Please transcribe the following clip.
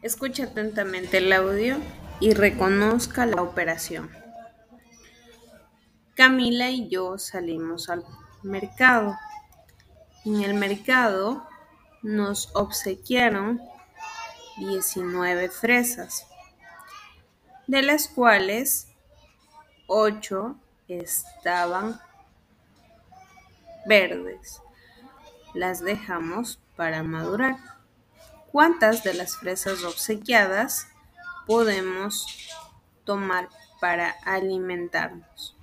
Escuche atentamente el audio y reconozca la operación. Camila y yo salimos al mercado. En el mercado nos obsequiaron 19 fresas, de las cuales 8 estaban verdes. Las dejamos para madurar. ¿Cuántas de las fresas obsequiadas podemos tomar para alimentarnos?